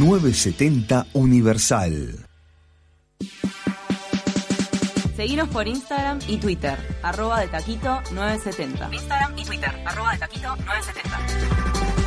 970 Universal. Seguinos por Instagram y Twitter, arroba de taquito 970. Instagram y Twitter, arroba de taquito 970.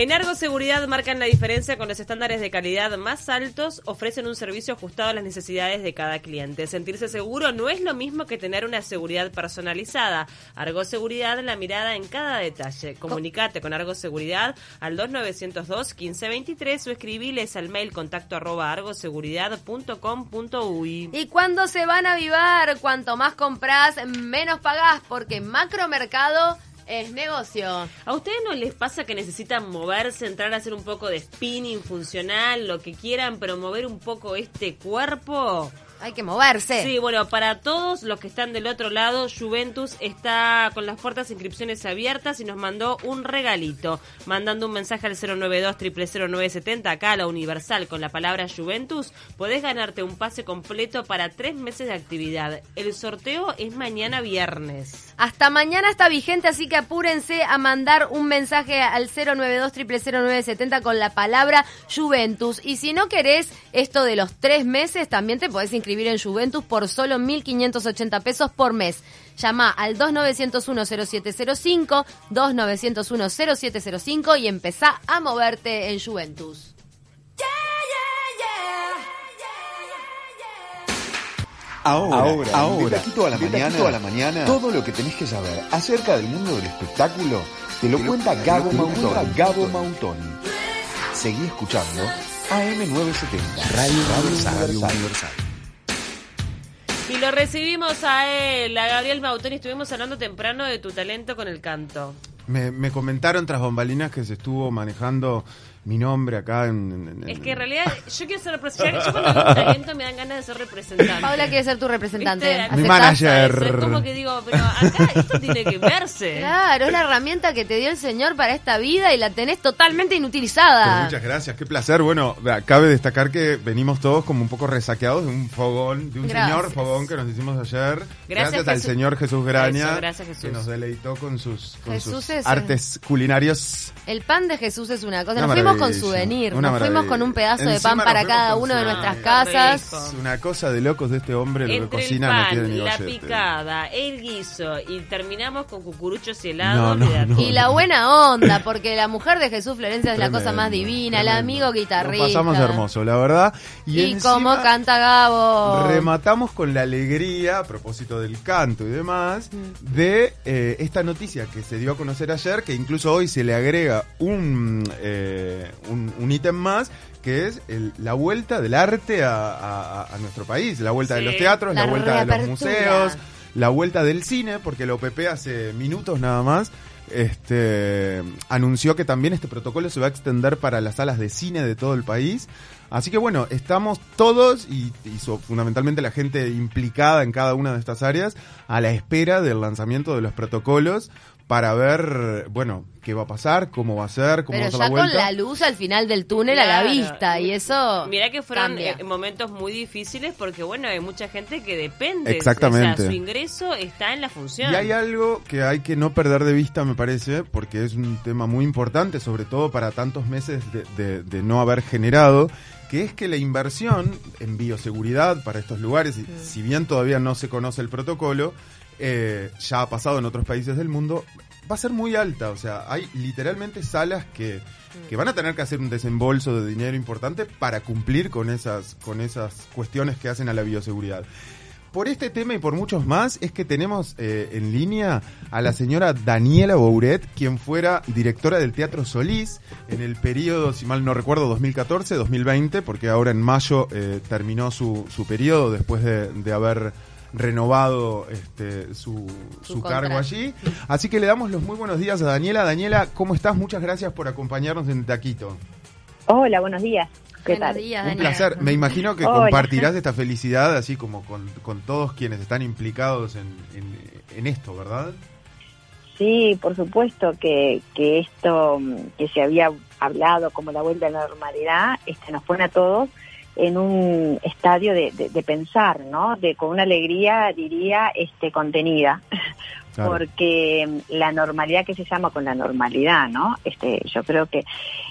En Argo Seguridad marcan la diferencia con los estándares de calidad más altos, ofrecen un servicio ajustado a las necesidades de cada cliente. Sentirse seguro no es lo mismo que tener una seguridad personalizada. Argo Seguridad, la mirada en cada detalle. Comunicate con Argo Seguridad al 2902 1523 o escribiles al mail contacto arroba argoseguridad.com.uy. ¿Y cuando se van a avivar? Cuanto más compras, menos pagás, porque Macromercado es negocio. ¿A ustedes no les pasa que necesitan moverse, entrar a hacer un poco de spinning funcional, lo que quieran, pero mover un poco este cuerpo? Hay que moverse. Sí, bueno, para todos los que están del otro lado, Juventus está con las puertas inscripciones abiertas y nos mandó un regalito, mandando un mensaje al 092 0970 acá a la Universal con la palabra Juventus, podés ganarte un pase completo para tres meses de actividad. El sorteo es mañana viernes. Hasta mañana está vigente, así que apúrense a mandar un mensaje al 092 0970 con la palabra Juventus. Y si no querés esto de los tres meses, también te podés inscribir en Juventus por solo 1.580 pesos por mes. Llama al 2901-0705, 2901-0705 y empezá a moverte en Juventus. Ahora, ahora, ahora, de a la, mañana, a la mañana, todo lo que tenés que saber acerca del mundo del espectáculo te lo, cuenta Gabo Mautoni. Gabo Mautoni. Seguí escuchando AM970, Radio, Radio Universal. Y lo recibimos a él, a Gabriel Mautoni. Estuvimos hablando temprano de tu talento con el canto. Me, me comentaron tras bombalinas que se estuvo manejando mi nombre acá en, Es que en realidad yo quiero ser representante. Yo cuando tengo talento me dan ganas de ser representante. Paula quiere ser tu representante. Mi manager. Es como que digo, pero acá esto tiene que verse. Claro, es la herramienta que te dio el Señor para esta vida y la tenés totalmente inutilizada. muchas gracias, qué placer. Bueno, cabe destacar que venimos todos como un poco resaqueados de un fogón, de un señor fogón que nos hicimos ayer. Gracias, al Señor Jesús Graña. Que nos deleitó con sus, artes culinarios. El pan de Jesús es una cosa con souvenir, nos fuimos con un pedazo de pan para cada uno de nuestras casas. Es una cosa de locos de este hombre, lo que cocina el no tiene La picada, el guiso y terminamos con cucuruchos y helado. y la buena onda, porque la mujer de Jesús Florencia es la cosa más divina, el amigo guitarrista. pasamos hermoso, la verdad. Y, como canta Gabo. Rematamos con la alegría, a propósito del canto y demás, mm. de eh, esta noticia que se dio a conocer ayer, que incluso hoy se le agrega un... Eh, un, ítem más que es la vuelta del arte a, nuestro país, la vuelta de los teatros, la, vuelta de los museos, la vuelta del cine, porque la OPP hace minutos nada más este, anunció que también este protocolo se va a extender para las salas de cine de todo el país. Así que bueno, estamos todos y, y fundamentalmente la gente implicada en cada una de estas áreas a la espera del lanzamiento de los protocolos para ver, bueno, qué va a pasar, cómo va a ser, cómo va a ser la vuelta. con la luz al final del túnel a la vista y eso Mira que fueron eh, momentos muy difíciles porque bueno, hay mucha gente que depende, Exactamente. O sea, su ingreso está en la función. Y hay algo que hay que no perder de vista, me parece, porque es un tema muy importante, sobre todo para tantos meses de, de, no haber generado, que es que la inversión en bioseguridad para estos lugares, si bien todavía no se conoce el protocolo, eh, ya ha pasado en otros países del mundo, va a ser muy alta. O sea, hay literalmente salas que, que, van a tener que hacer un desembolso de dinero importante para cumplir con esas, con esas cuestiones que hacen a la bioseguridad. Por este tema y por muchos más es que tenemos eh, en línea a la señora Daniela Bouret, quien fuera directora del Teatro Solís en el periodo, si mal no recuerdo, 2014-2020, porque ahora en mayo eh, terminó su, su periodo después de, de haber renovado este, su, su, cargo allí. Así que le damos los muy buenos días a Daniela. Daniela, ¿cómo estás? Muchas gracias por acompañarnos en Taquito. Hola, buenos días. ¿Qué tal? Días, Un placer. Me imagino que compartirás esta felicidad así como con, con, todos quienes están implicados en, en, esto, ¿verdad? Sí, por supuesto que, que esto que se había hablado como la vuelta a la normalidad este, nos pone a todos en un estadio de, de, pensar, ¿no? De con una alegría, diría, este, contenida. Porque la normalidad que se llama con la normalidad, ¿no? Este, yo creo que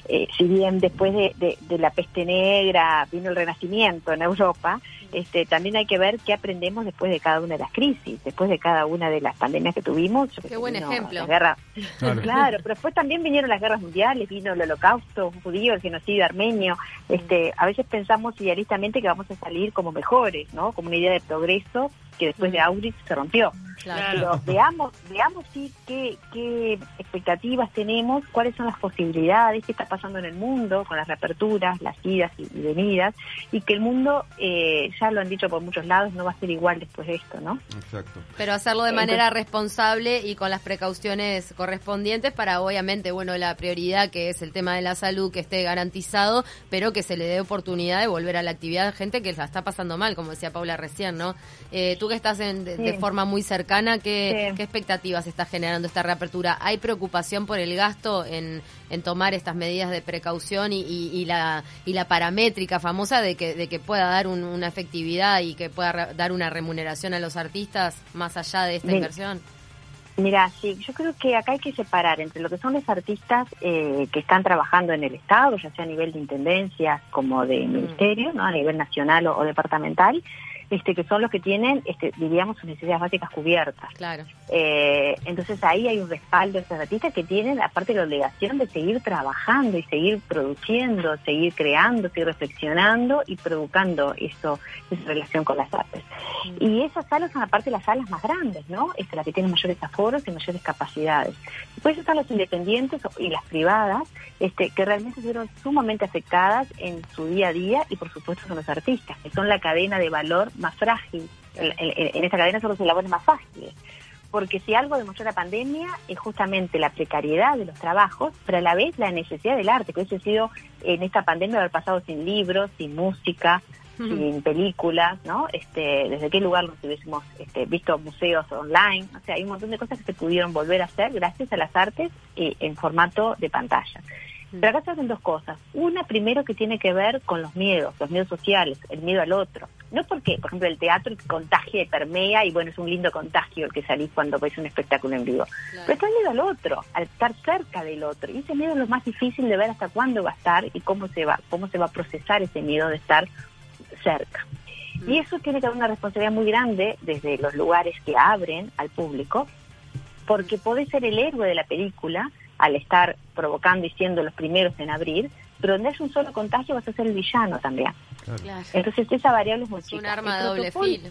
eh, si bien después de, de, la peste negra vino el renacimiento en Europa, este, también hay que ver qué aprendemos después de cada una de las crisis, después de cada una de las pandemias que tuvimos. Qué buen ejemplo. Claro. pero después también vinieron las guerras mundiales, vino el holocausto judío, el genocidio armenio. Este, a veces pensamos idealistamente que vamos a salir como mejores, ¿no? Como una idea de progreso que después de Auschwitz se rompió. Pero veamos, veamos sí qué, qué expectativas tenemos, cuáles son las posibilidades, qué está pasando en el mundo con las reaperturas, las idas y, venidas, y que el mundo, eh, ya lo han dicho por muchos lados, no va a ser igual después de esto, ¿no? Exacto. Pero hacerlo de manera responsable y con las precauciones correspondientes para, obviamente, bueno, la prioridad que es el tema de la salud, que esté garantizado, pero que se le dé oportunidad de volver a la actividad a gente que la está pasando mal, como decía Paula recién, ¿no? Eh, tú que estás en, de, forma muy cercana, ¿qué, ¿qué expectativas está generando esta reapertura? ¿Hay preocupación por el gasto en, en tomar estas medidas de precaución y, y, la, y la paramétrica famosa de que, de que pueda dar una efectividad y que pueda dar una remuneración a los artistas más allá de esta inversión? Mira, sí, yo creo que acá hay que separar entre lo que son los artistas eh, que están trabajando en el Estado, ya sea a nivel de intendencia como de mm. ministerio, ¿no? a nivel nacional o departamental, este, que son los que tienen, este, diríamos, sus necesidades básicas cubiertas. Claro. Eh, entonces ahí hay un respaldo de esos artistas que tienen, aparte la obligación de seguir trabajando y seguir produciendo, seguir creando, seguir reflexionando y provocando eso, esa relación con las artes. Mm. Y esas salas son aparte las salas más grandes, ¿no? Es la que tienen mayores aforos y mayores capacidades. Después están los independientes y las privadas, este, que realmente fueron sumamente afectadas en su día a día y por supuesto son los artistas, que son la cadena de valor más frágil. En, esta cadena son los eslabones más fáciles. Porque si algo demostró la pandemia es justamente la precariedad de los trabajos, pero a la vez la necesidad del arte, que hubiese sido en esta pandemia haber pasado sin libros, sin música, sin películas, ¿no? Este, desde qué lugar nos hubiésemos este, visto museos online, o sea, hay un montón de cosas que se pudieron volver a hacer gracias a las artes eh, en formato de pantalla. Pero acá se hacen dos cosas. Una, primero, que tiene que ver con los miedos, los miedos sociales, el miedo al otro. No porque, por ejemplo, el teatro contagia y permea y bueno, es un lindo contagio el que salís cuando ves un espectáculo en vivo. Pero está el miedo al otro, al estar cerca del otro. Y ese miedo es lo más difícil de ver hasta cuándo va a estar y cómo se va, cómo se va a procesar ese miedo de estar cerca. Y eso tiene que haber una responsabilidad muy grande desde los lugares que abren al público, porque podés ser el héroe de la película al estar provocando y siendo los primeros en abrir, pero donde hay un solo contagio vas a ser el villano también. Entonces esa variable es muy chica. Un arma de doble filo.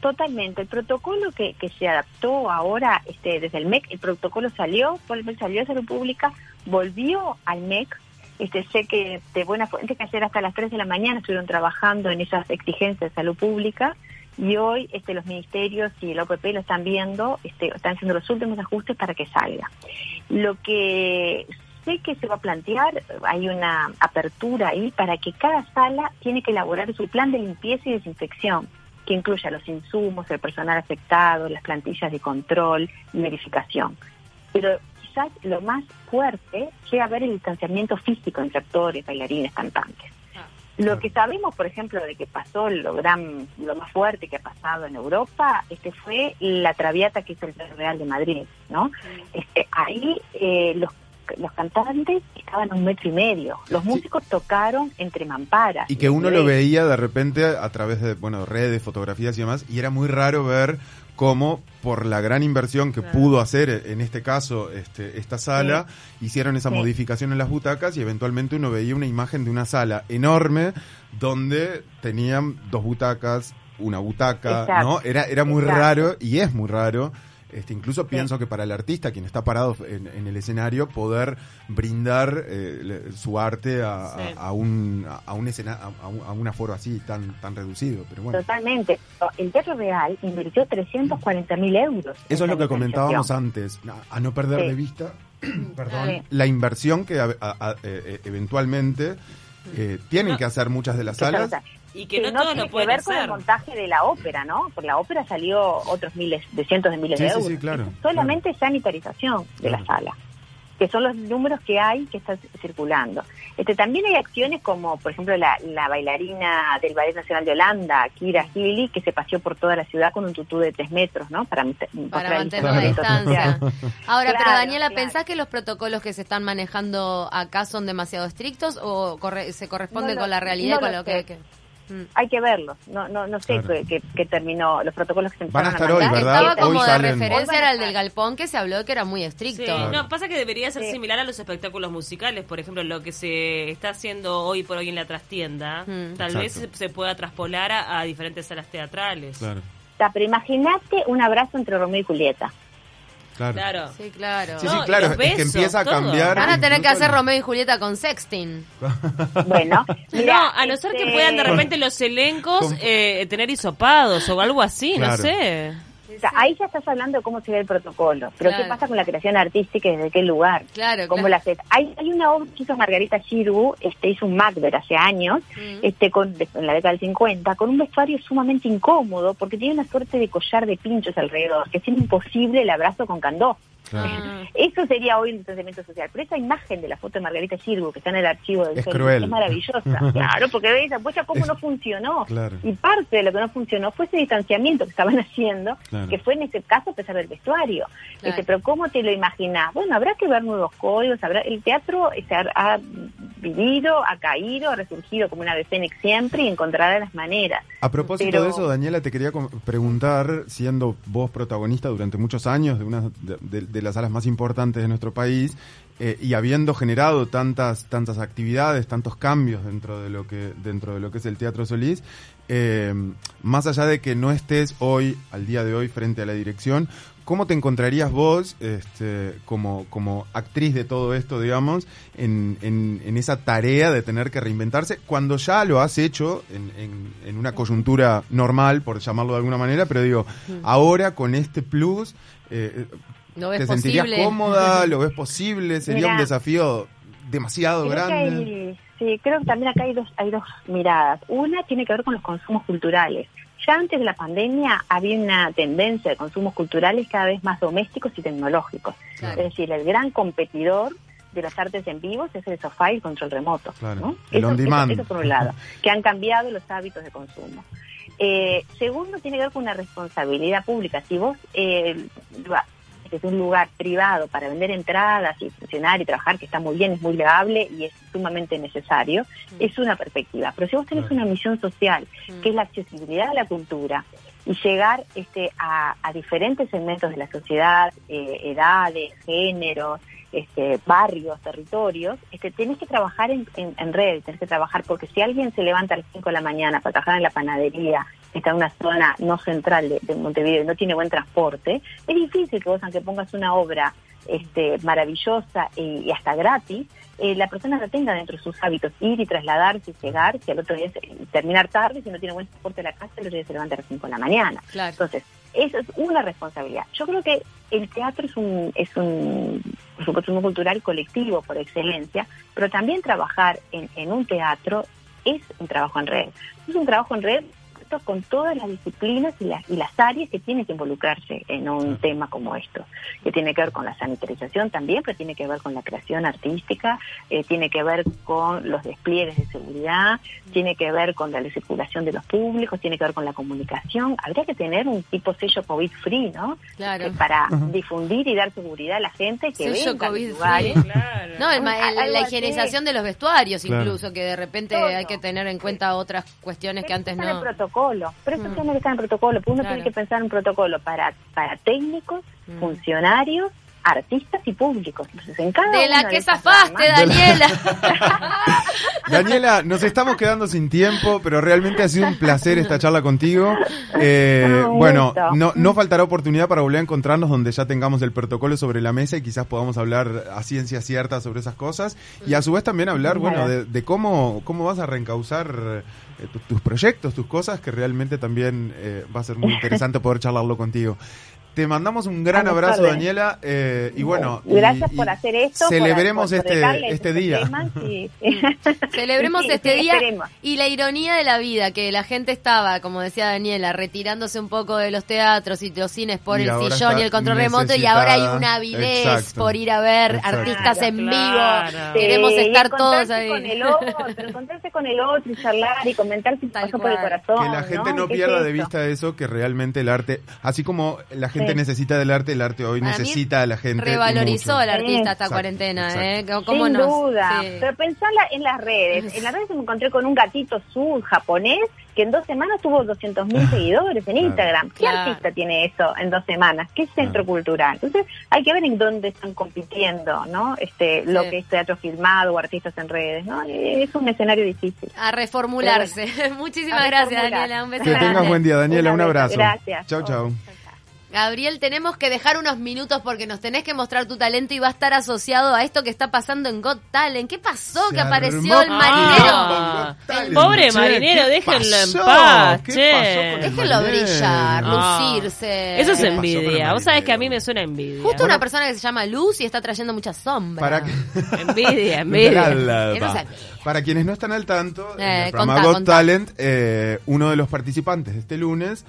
Totalmente. El protocolo que, que se adaptó ahora este, desde el MEC, el protocolo salió, por el salió de salud pública, volvió al MEC. Este, sé que de buena fuente que ayer hasta las 3 de la mañana estuvieron trabajando en esas exigencias de salud pública y hoy este, los ministerios y el OPP lo están viendo, este, están haciendo los últimos ajustes para que salga. Lo que sé que se va a plantear, hay una apertura ahí para que cada sala tiene que elaborar su plan de limpieza y desinfección, que incluya los insumos, el personal afectado, las plantillas de control y verificación. Pero quizás lo más fuerte sea ver el distanciamiento físico entre actores, bailarines, cantantes. Lo que sabemos, por ejemplo, de que pasó lo gran, lo más fuerte que ha pasado en Europa, este fue la Traviata que hizo el Real de Madrid, ¿no? Este, ahí eh, los los cantantes estaban a un metro y medio. Los músicos tocaron entre mamparas. Y que uno lo veía de repente a través de, bueno, redes, fotografías y demás, y era muy raro ver cómo por la gran inversión que pudo hacer en este caso este, esta sala, hicieron esa modificación en las butacas y eventualmente uno veía una imagen de una sala enorme donde tenían dos butacas, una butaca, ¿no? Era, era muy raro y es muy raro este, incluso pienso que para el artista, quien está parado en, el escenario, poder brindar eh, su arte a, un a un, a, un, aforo así tan tan reducido. Pero bueno. Totalmente. El Teatro Real invirtió 340 mil euros. Eso es lo que comentábamos antes, a, no perder de vista, perdón, la inversión que eh, eh, eventualmente tienen que hacer muchas de las salas y que no, todo tiene que ver con el montaje de la ópera, ¿no? Por la ópera salió otros miles, de cientos de miles de euros. Sí, claro. Solamente sanitarización de la sala. que son los números que hay que están circulando. Este, también hay acciones como, por ejemplo, la, bailarina del Ballet Nacional de Holanda, Kira Healy, que se paseó por toda la ciudad con un tutú de tres metros, ¿no? Para, mantener la distancia. Ahora, pero Daniela, ¿pensás que los protocolos que se están manejando acá son demasiado estrictos o se corresponde con la realidad, con lo que... Hay que verlos. No, no, no sé qué, terminó, los protocolos que se Van a estar hoy, ¿verdad? Estaba como de referencia era el del galpón que se habló que era muy estricto. No, pasa que debería ser similar a los espectáculos musicales. Por ejemplo, lo que se está haciendo hoy por hoy en la trastienda, mm. tal vez se, pueda traspolar a, diferentes salas teatrales. Claro. pero imagínate un abrazo entre Romeo y Julieta. Claro. Sí, claro. Sí, sí, claro. es que empieza a cambiar. Van a tener que hacer Romeo y Julieta con Sexting. bueno. no, a no ser que puedan de este, repente los elencos eh, tener hisopados o algo así, no sé ahí ya estás hablando de cómo se ve el protocolo, pero ¿qué pasa con la creación artística y desde qué lugar? Claro, ¿Cómo la haces? Hay, hay una obra que hizo Margarita Giroux, este, hizo un Macbeth hace años, mm. este, con, en la década del 50, con un vestuario sumamente incómodo, porque tiene una suerte de collar de pinchos alrededor, que es imposible el abrazo con candó. Ah. Eso sería hoy el distanciamiento social. Pero esa imagen de la foto de Margarita Girgo que está en el archivo del es, es maravillosa. claro, porque veis, apoya cómo no funcionó. Y parte de lo que no funcionó fue ese distanciamiento que estaban haciendo, que fue en ese caso a pesar del vestuario. Este, pero ¿cómo te lo imaginas? Bueno, habrá que ver nuevos códigos. Habrá, el teatro este, ha, vivido, ha caído, ha resurgido como una de Fénix siempre y encontrará las maneras. A propósito de eso, Daniela, te quería preguntar, siendo vos protagonista durante muchos años de una de, de las salas más importantes de nuestro país eh, y habiendo generado tantas tantas actividades, tantos cambios dentro de lo que dentro de lo que es el Teatro Solís, eh, más allá de que no estés hoy al día de hoy frente a la dirección, ¿cómo te encontrarías vos este, como, como actriz de todo esto, digamos, en, en, esa tarea de tener que reinventarse cuando ya lo has hecho en, en, una coyuntura normal, por llamarlo de alguna manera, pero digo, ahora con este plus, eh, ¿Te sentirías cómoda? ¿Lo ves posible? ¿Sería un desafío demasiado grande? sí, creo que también acá hay dos, hay dos miradas. Una tiene que ver con los consumos culturales. Ya antes de la pandemia había una tendencia de consumos culturales cada vez más domésticos y tecnológicos. Es decir, el gran competidor de las artes en vivos es el sofá y el control remoto. Claro. El on demand. Eso, por un lado, que han cambiado los hábitos de consumo. Eh, segundo, tiene que ver con una responsabilidad pública. Si vos eh, que es un lugar privado para vender entradas y funcionar y trabajar, que está muy bien, es muy leable y es sumamente necesario, mm. es una perspectiva. Pero si vos tenés una misión social, mm. que es la accesibilidad a la cultura, y llegar este, a, diferentes segmentos de la sociedad, eh, edades, géneros, este, barrios, territorios, este, que trabajar en, en, red, tienes que trabajar, porque si alguien se levanta a las 5 de la mañana para trabajar en la panadería, está en una zona no central de, Montevideo y no tiene buen transporte, es difícil que vos, aunque pongas una obra este, maravillosa y, hasta gratis, eh, la persona no tenga dentro de sus hábitos ir y trasladarse y llegar, si al otro día terminar tarde, si no tiene buen transporte de la casa, el otro día se levanta a las 5 de la mañana. Entonces, eso es una responsabilidad. Yo creo que el teatro es un, es un, por supuesto, un cultural colectivo por excelencia, pero también trabajar en, en un teatro es un trabajo en red. Es un trabajo en red con todas las disciplinas y las, y las áreas que tienen que involucrarse en un tema como esto, que tiene que ver con la sanitarización también, pero tiene que ver con la creación artística, eh, tiene que ver con los despliegues de seguridad, tiene que ver con la circulación de los públicos, tiene que ver con la comunicación. Habría que tener un tipo sello COVID-free, ¿no? Claro. para difundir y dar seguridad a la gente que sello COVID free. No, la higienización de los vestuarios incluso, que de repente hay que tener en cuenta otras cuestiones que antes no pero eso mm. tiene que estar en protocolo, porque uno tiene que pensar en un protocolo para, para técnicos, mm. funcionarios, artistas y públicos. Entonces, en cada de la que zafaste, Daniela. Daniela, nos estamos quedando sin tiempo, pero realmente ha sido un placer esta charla contigo. Eh, bueno, no, no faltará oportunidad para volver a encontrarnos donde ya tengamos el protocolo sobre la mesa y quizás podamos hablar a ciencia cierta sobre esas cosas y a su vez también hablar, bueno, de, cómo, cómo vas a reencauzar tus proyectos, tus cosas, que realmente también eh, va a ser muy interesante poder charlarlo contigo. Te mandamos un gran A abrazo, tardes. Daniela. eh, y bueno, Gracias y por hacer esto. por- Celebremos por este, dejarles este estos día. y- Celebremos Sí, este sí, día esperemos. y la ironía de la vida, que la gente estaba, como decía Daniela, retirándose un poco de los teatros y los cines por Y el sillón y el control remoto y ahora hay una avidez Exacto. por ir a ver Exacto. artistas en Claro. vivo. Queremos Sí, estar todos ahí. con el otro, encontrarse con el otro y charlar y comentar si pasó por el corazón. Que la gente no, ¿Qué es pierda de eso? vista eso, que realmente el arte, así como la gente Sí. necesita del arte, el arte hoy Para mí, necesita a la gente. Revalorizó mucho. al artista esta cuarentena, exacto. ¿eh? ¿Cómo Sin nos- duda. sí. Pero pensala en las redes. En las redes me encontré con un gatito azul japonés que en dos semanas tuvo 200.000 seguidores en Instagram. ¿Qué Claro. artista tiene eso en dos semanas? ¿Qué centro cultural? Entonces hay que ver en dónde están compitiendo, ¿no? Este, Lo que es teatro filmado o artistas en redes, ¿no? Es un escenario difícil. A reformularse. Muchísimas A gracias. Daniela. Un beso Que tengas buen día, Daniela. Un abrazo. Gracias. Chau, chau. Gabriel, tenemos que dejar unos minutos porque nos tenés que mostrar tu talento y va a estar asociado a esto que está pasando en Got Talent. ¿Qué pasó? Se que apareció el marinero. Ah, Talent, pobre che, marinero, ¿qué déjenlo en paz, ¿Qué che. el Déjenlo marinero? brillar, Ah. lucirse. Eso es ¿Qué pasó con el envidia. Vos sabés que a mí me suena envidia. Justo una persona que se llama Luz y está trayendo mucha sombra. Para que... Envidia, envidia. Para quienes no están al tanto, en Eh, el programa contá, Got contá. Talent, eh, uno de los participantes de este lunes,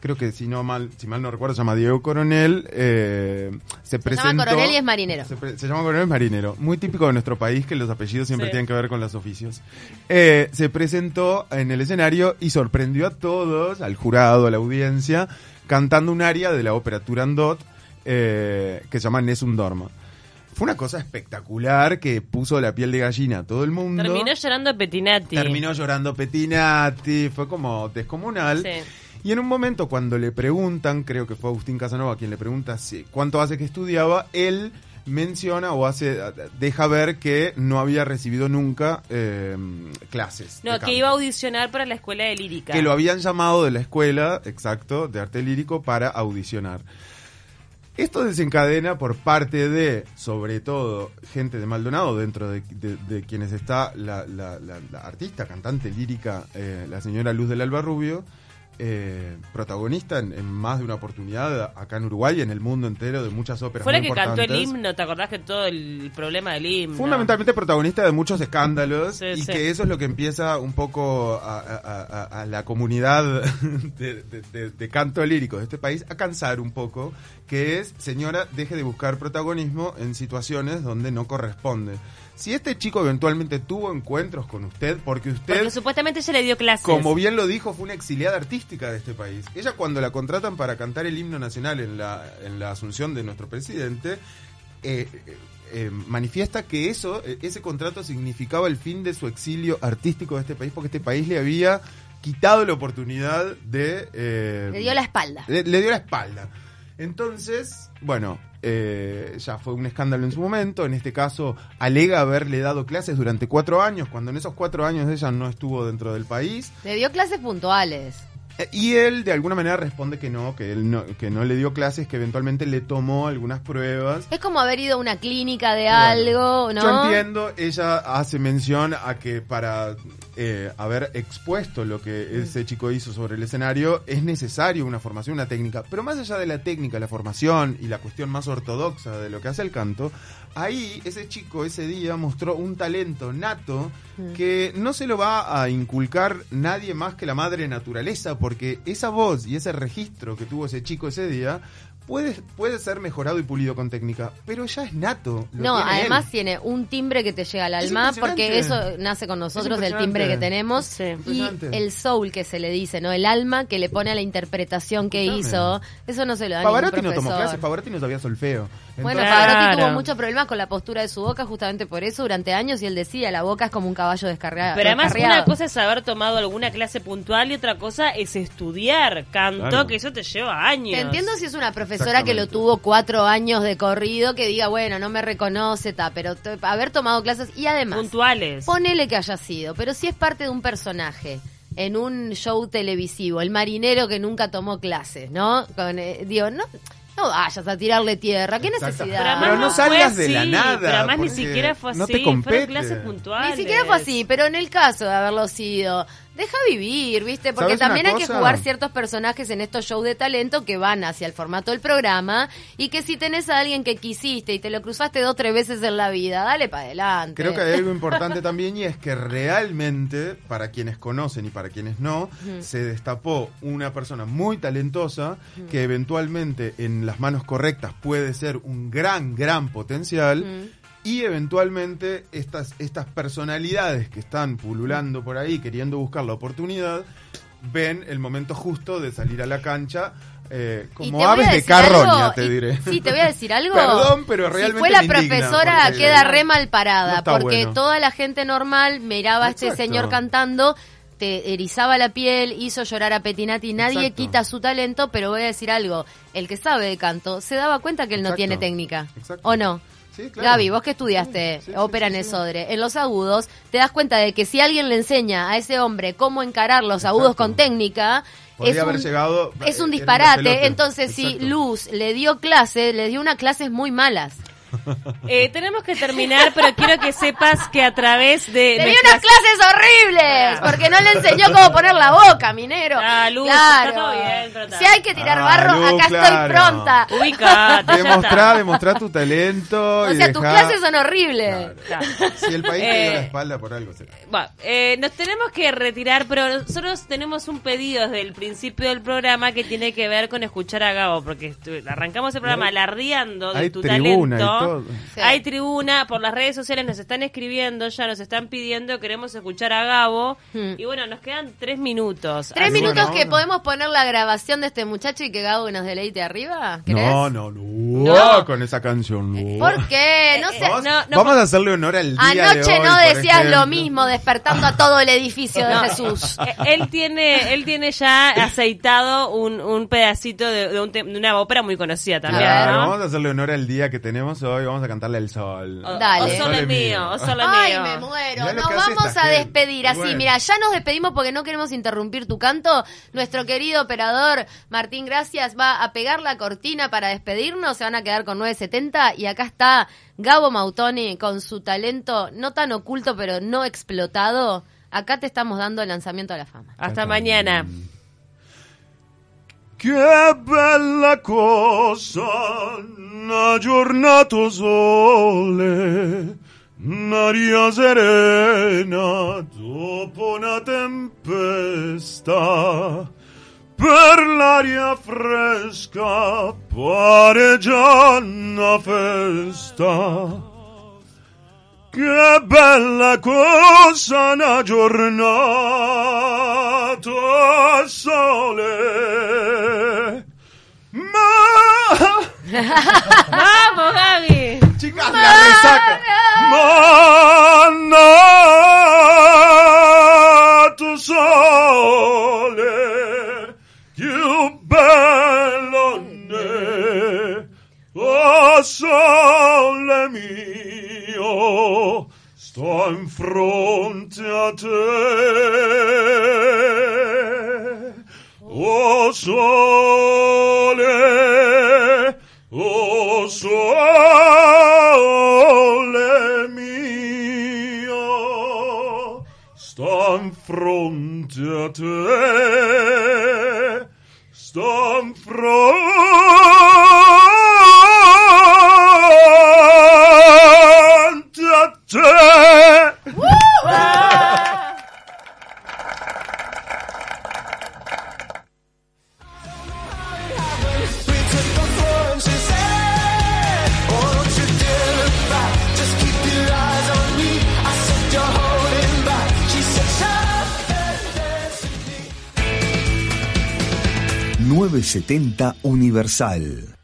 creo que si no mal, si mal no recuerdo, se llama Diego Coronel, eh, se Se presentó. llama Coronel y es marinero. Se, pre- se llama Coronel Marinero. Muy típico de nuestro país que los apellidos siempre Sí. tienen que ver con los oficios. Eh, se presentó en el escenario y sorprendió a todos, al jurado, a la audiencia, cantando un aria de la ópera Turandot eh, que se llama Nessun Dorma. Fue una cosa espectacular que puso la piel de gallina a todo el mundo. Terminó llorando Petinati. Terminó llorando Petinati, fue como descomunal. Sí. Y en un momento cuando le preguntan, creo que fue Agustín Casanova quien le pregunta si, cuánto hace que estudiaba, él menciona o hace deja ver que no había recibido nunca eh, clases. No, que iba a audicionar para la escuela de lírica. Que lo habían llamado de la escuela, exacto, de arte lírico para audicionar. Esto desencadena por parte de, sobre todo, gente de Maldonado, dentro de, de- de quienes está la, la- la- la artista, cantante lírica, eh, la señora Luz del Alba Rubio, eh, protagonista en, en más de una oportunidad acá en Uruguay y en el mundo entero de muchas óperas. Fue la muy que cantó el himno, ¿te acordás que todo el problema del himno? Fundamentalmente protagonista de muchos escándalos Sí, y sí. que eso es lo que empieza un poco a, a- a- a la comunidad de, de- de- de canto lírico de este país a cansar un poco, que es, señora, deje de buscar protagonismo en situaciones donde no corresponde. Si este chico eventualmente tuvo encuentros con usted, porque usted... Porque supuestamente ella le dio clases. Como bien lo dijo, fue una exiliada artística de este país. Ella cuando la contratan para cantar el himno nacional en la, en la asunción de nuestro presidente, eh, eh, eh, manifiesta que eso, eh, ese contrato significaba el fin de su exilio artístico de este país, porque este país le había quitado la oportunidad de... eh, Le dio la espalda. le, le dio la espalda. Entonces, bueno, eh, ya fue un escándalo en su momento. En este caso, alega haberle dado clases durante cuatro años, cuando en esos cuatro años ella no estuvo dentro del país. Le dio clases puntuales. Eh, Y él de alguna manera responde que no, que él no, que no le dio clases, que eventualmente le tomó algunas pruebas. Es como haber ido a una clínica de Bueno, algo, ¿no? Yo entiendo, ella hace mención a que para eh, haber expuesto lo que ese chico hizo sobre el escenario es necesario una formación, una técnica. Pero más allá de la técnica, la formación y la cuestión más ortodoxa de lo que hace el canto, ahí ese chico ese día mostró un talento nato que no se lo va a inculcar nadie más que la madre naturaleza, porque esa voz y ese registro que tuvo ese chico ese día puede, puede ser mejorado y pulido con técnica, pero ya es nato. lo No, tiene además él. tiene un timbre que te llega al Es alma, porque eso nace con nosotros, Es el timbre que tenemos, Sí. y el soul que se le dice, ¿no? El alma que le pone a la interpretación que Escuchame. hizo, eso no se lo da Pavarotti no tomó clases, Pavarotti no sabía solfeo. Bueno, Entonces- Pavarotti Claro. tuvo muchos problemas con la postura de su boca justamente por eso durante años y él decía, la boca es como un caballo descargado. Pero además descarriado". una cosa es haber tomado alguna clase puntual y otra cosa es estudiar canto, Claro. que eso te lleva años. Te entiendo si es una profesora que lo tuvo cuatro años de corrido, que diga, bueno, no me reconoce, ta, pero haber tomado clases y además, Puntuales. ponele que haya sido, pero si es parte de un personaje en un show televisivo, el marinero que nunca tomó clases, ¿no? Con, eh, digo, no, no vayas a tirarle tierra, ¿qué Exacto. necesidad? Pero no fue salgas de la nada, Pero además ni siquiera fue así. no te Fueron clases puntuales. Ni siquiera fue así, pero en el caso de haberlo sido, Deja vivir, ¿viste? Porque ¿Sabes una también hay que jugar ciertos personajes en estos shows de talento que van hacia el formato del programa y que si tenés a alguien que quisiste y te lo cruzaste dos o tres veces en la vida, dale para adelante. Creo que hay algo importante también y es que realmente, para quienes conocen y para quienes no, se destapó una persona muy talentosa que eventualmente en las manos correctas puede ser un gran, gran potencial. Y eventualmente estas, estas personalidades que están pululando por ahí, queriendo buscar la oportunidad, ven el momento justo de salir a la cancha eh, Y como aves de carroña, algo, te y- diré. Sí, te voy a decir algo. Perdón, pero Si realmente fue la profesora, porque- queda re mal No parada, está porque bueno. toda la gente normal miraba a este señor cantando, te erizaba la piel, hizo llorar a Petinati, nadie Exacto. quita su talento, pero voy a decir algo, el que sabe de canto se daba cuenta que él no Exacto. tiene técnica, Exacto. ¿o no? Sí, claro. Gaby, vos que estudiaste Sí, sí, ópera en sí. Esodre, en los agudos, te das cuenta de que si alguien le enseña a ese hombre cómo encarar los agudos con técnica, Podría es haber un, llegado, es eh, un en disparate. Entonces, si. Luz le dio clase, le dio unas clases muy malas. Eh, tenemos que terminar, pero quiero que sepas que a través de Le dio nuestras- unas clases horribles, porque no le enseñó cómo poner la boca, minero. Ah, Luz, claro. está todo bien, pero está. Si hay que tirar Ah, barro, Luz, acá claro. estoy pronta. Ubicate, Demostrá, demostrá tu talento. O y sea, tus clases son horribles. Claro. Claro. Si el país te dio Eh, la espalda por algo será. Bueno, eh, nos tenemos que retirar, pero nosotros tenemos un pedido desde el principio del programa que tiene que ver con escuchar a Gabo, porque arrancamos el programa alardeando de hay tu tribuna talento. Sí. Hay tribuna, por las redes sociales nos están escribiendo, ya nos están pidiendo, queremos escuchar a Gabo. Hmm. Y bueno, nos quedan tres minutos. Tres Así- bueno, minutos que bueno. podemos poner la grabación de este muchacho y que Gabo nos deleite arriba. No, no, no, No. con esa canción. no. ¿Por qué? No sé. Vamos, no, no, vamos a hacerle honor al día de Anoche hoy, no decías lo mismo, despertando a todo el edificio de No. Jesús. Eh, Él tiene, él tiene ya aceitado un, un pedacito de, de un de una ópera muy conocida también, Claro, ¿no? vamos a hacerle honor al día que tenemos hoy. Vamos a cantarle el sol. O, Dale. o solo Sol es mío, o solo es Ay, mío. me muero. Mirá Nos vamos a gente. despedir así. Bueno. Mira, ya nos despedimos porque no queremos interrumpir tu canto. Nuestro querido operador Martín Gracias va a pegar la cortina para despedirnos. Se van a quedar con 970 y acá está Gabo Mautoni con su talento no tan oculto pero no explotado. Acá te estamos dando el lanzamiento a la fama. Hasta mañana. Che bella cosa, una giornata sole, un'aria serena dopo una tempesta. Per l'aria fresca pare già una festa. Che bella cosa una giornata a sole. Ma... ¡Vamos, Gaby! Chicas, la resaca. Mannato sole, più bello ne, oh sole mio, sto in fronte a te. Oh sole, oh sole mio, sto in fronte a te, ...970 Universal.